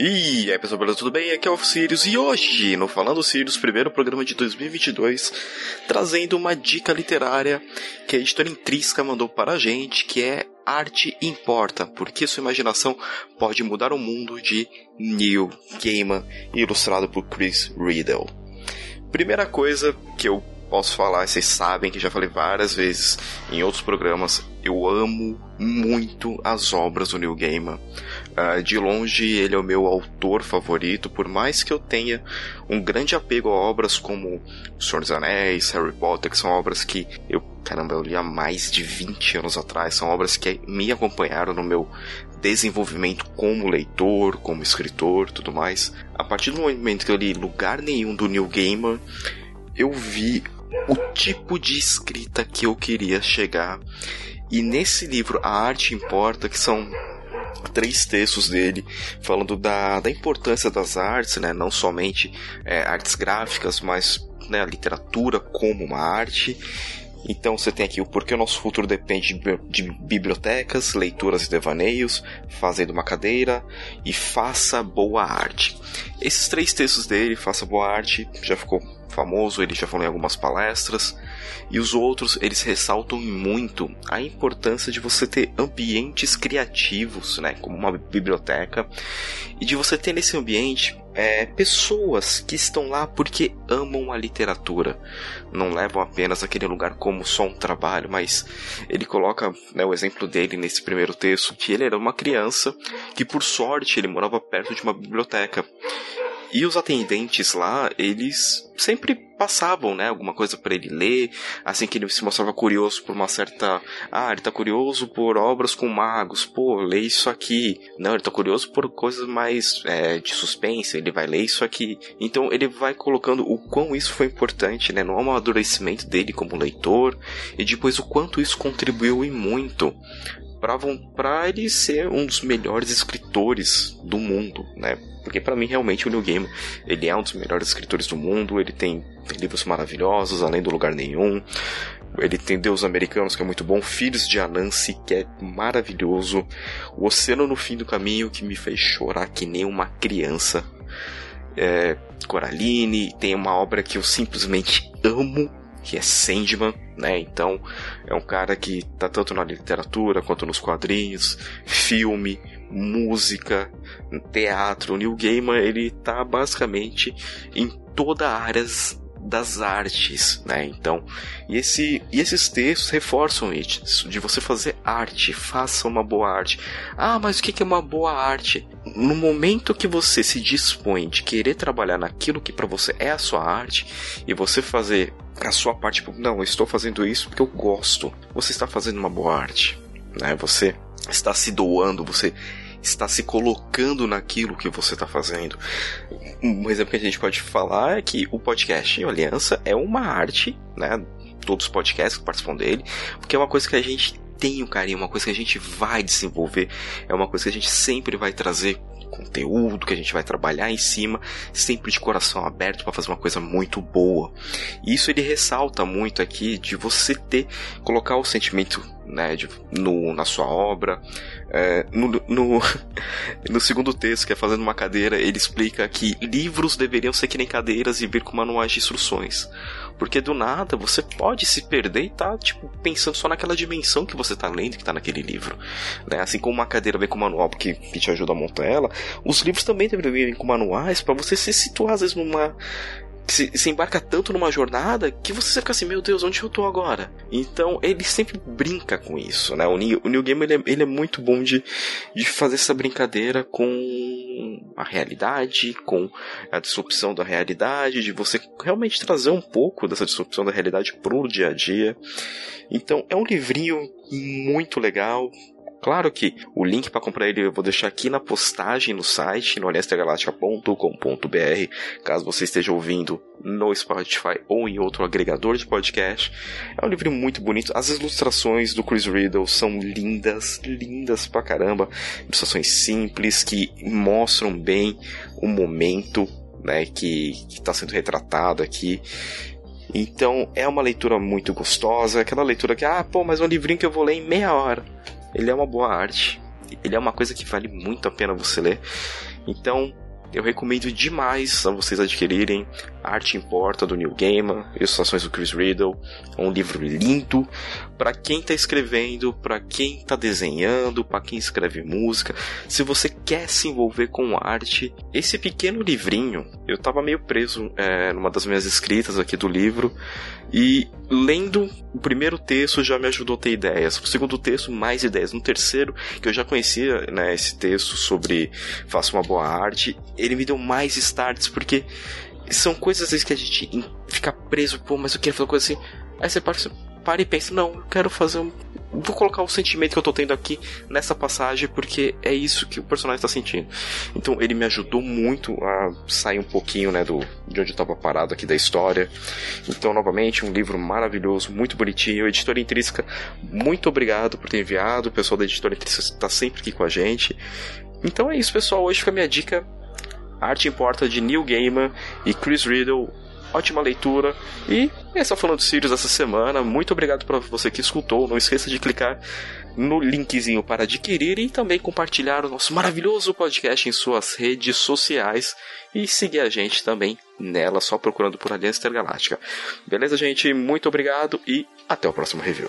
E aí pessoal, beleza? Tudo bem? Aqui é o Sirius e hoje, no Falando Sirius, primeiro programa de 2022, trazendo uma dica literária que a editora Intrisca mandou para a gente, que é Arte Importa, porque sua imaginação pode mudar o mundo de Neil Gaiman, ilustrado por Chris Riddle. Primeira coisa que eu posso falar, vocês sabem que já falei várias vezes em outros programas, eu amo muito as obras do Neil Gaiman. Uh, de longe, ele é o meu autor favorito, por mais que eu tenha um grande apego a obras como O Senhor dos Anéis, Harry Potter, que são obras que eu, caramba, eu li há mais de 20 anos atrás, são obras que me acompanharam no meu desenvolvimento como leitor, como escritor, tudo mais. A partir do momento que eu li Lugar Nenhum do Neil Gaiman, eu vi o tipo de escrita que eu queria chegar. E nesse livro, A Arte Importa, que são três textos dele falando da, da importância das artes, né? não somente é, artes gráficas, mas né, a literatura como uma arte. Então você tem aqui o porquê o nosso futuro depende de bibliotecas, leituras e devaneios, fazendo uma cadeira e faça boa arte. Esses três textos dele, faça boa arte, já ficou famoso, ele já falou em algumas palestras. E os outros, eles ressaltam muito a importância de você ter ambientes criativos, né, como uma biblioteca, e de você ter nesse ambiente é, pessoas que estão lá porque amam a literatura. Não levam apenas aquele lugar como só um trabalho, mas ele coloca né, o exemplo dele nesse primeiro texto, que ele era uma criança que por sorte ele morava perto de uma biblioteca. E os atendentes lá, eles sempre passavam, né, alguma coisa para ele ler, assim que ele se mostrava curioso por uma certa, ah, ele tá curioso por obras com magos, pô, lê isso aqui. Não, ele tá curioso por coisas mais é, de suspense, ele vai ler isso aqui. Então ele vai colocando o quão isso foi importante, né, no amadurecimento dele como leitor e depois o quanto isso contribuiu e muito para ele ser um dos melhores escritores do mundo, né? Porque para mim realmente o Neil Gaiman, ele é um dos melhores escritores do mundo, ele tem, livros maravilhosos, além do lugar nenhum. Ele tem Deus Americanos, que é muito bom, Filhos de Anansi, que é maravilhoso, O Oceano no Fim do Caminho, que me fez chorar que nem uma criança. É, Coraline, tem uma obra que eu simplesmente amo, que é Sandman, né? Então, é um cara que tá tanto na literatura quanto nos quadrinhos, filme, música, teatro. O Neil Gaiman ele tá basicamente em toda a área das artes, né? Então, e, esse, e esses textos reforçam isso, de você fazer arte, faça uma boa arte. Ah, mas o que é uma boa arte? No momento que você se dispõe de querer trabalhar naquilo que para você é a sua arte e você fazer a sua parte, tipo, não, eu estou fazendo isso porque eu gosto. Você está fazendo uma boa arte, né? Você está se doando, você está se colocando naquilo que você está fazendo. Um exemplo que a gente pode falar é que o podcast Aliança é uma arte, né? Todos os podcasts que participam dele, porque é uma coisa que a gente tem o carinho, uma coisa que a gente vai desenvolver, é uma coisa que a gente sempre vai trazer conteúdo, que a gente vai trabalhar em cima, sempre de coração aberto para fazer uma coisa muito boa. E isso ele ressalta muito aqui de você ter, colocar o sentimento né, de, no, na sua obra. É, no, no, no, segundo texto, que é Fazendo uma Cadeira, ele explica que livros deveriam ser que nem cadeiras e vir com manuais de instruções. Porque do nada você pode se perder e tá, tipo, pensando só naquela dimensão que você tá lendo, que tá naquele livro. Né? Assim como uma cadeira vem com manual que, que te ajuda a montar ela, os livros também deveriam vir com manuais para você se situar, às vezes, numa se, se, embarca tanto numa jornada que você fica assim, meu Deus, onde eu tô agora? Então ele sempre brinca com isso, né? O New, o New Game ele é, ele é muito bom de, de fazer essa brincadeira com a realidade, com a disrupção da realidade, de você realmente trazer um pouco dessa disrupção da realidade pro dia a dia. Então é um livrinho muito legal, Claro que o link para comprar ele eu vou deixar aqui na postagem no site, no aliançagaláctica.com.br, caso você esteja ouvindo no Spotify ou em outro agregador de podcast. É um livro muito bonito. As ilustrações do Chris Riddle são lindas, lindas pra caramba. Ilustrações simples que mostram bem o momento né, que está sendo retratado aqui. Então é uma leitura muito gostosa, aquela leitura que, ah, pô, mas é um livrinho que eu vou ler em meia hora ele é uma boa arte. Ele é uma coisa que vale muito a pena você ler. Então, eu recomendo demais a vocês adquirirem Arte Importa do Neil Gaiman, Ilustrações do Chris Riddle. É um livro lindo para quem está escrevendo, para quem está desenhando, para quem escreve música. Se você quer se envolver com arte, esse pequeno livrinho, eu estava meio preso é, numa das minhas escritas aqui do livro e lendo o primeiro texto já me ajudou a ter ideias. O segundo texto, mais ideias. No terceiro, que eu já conhecia né, esse texto sobre faça uma boa arte, ele me deu mais starts porque são coisas que a gente fica preso, pô, mas eu quero fazer coisa assim. Aí você para, você para e pensa, não, eu quero fazer um. Vou colocar o sentimento que eu tô tendo aqui nessa passagem, porque é isso que o personagem tá sentindo. Então ele me ajudou muito a sair um pouquinho, né, do, de onde eu tava parado aqui da história. Então, novamente, um livro maravilhoso, muito bonitinho. Editora Intrínseca, muito obrigado por ter enviado. O pessoal da Editora Intrínseca está sempre aqui com a gente. Então é isso, pessoal. Hoje fica a minha dica Arte Importa de Neil Gaiman e Chris Riddle. Ótima leitura. E é só falando Sirius essa semana. Muito obrigado para você que escutou. Não esqueça de clicar no linkzinho para adquirir e também compartilhar o nosso maravilhoso podcast em suas redes sociais e seguir a gente também nela, só procurando por Aliança Intergaláctica. Beleza, gente? Muito obrigado e até o próximo review.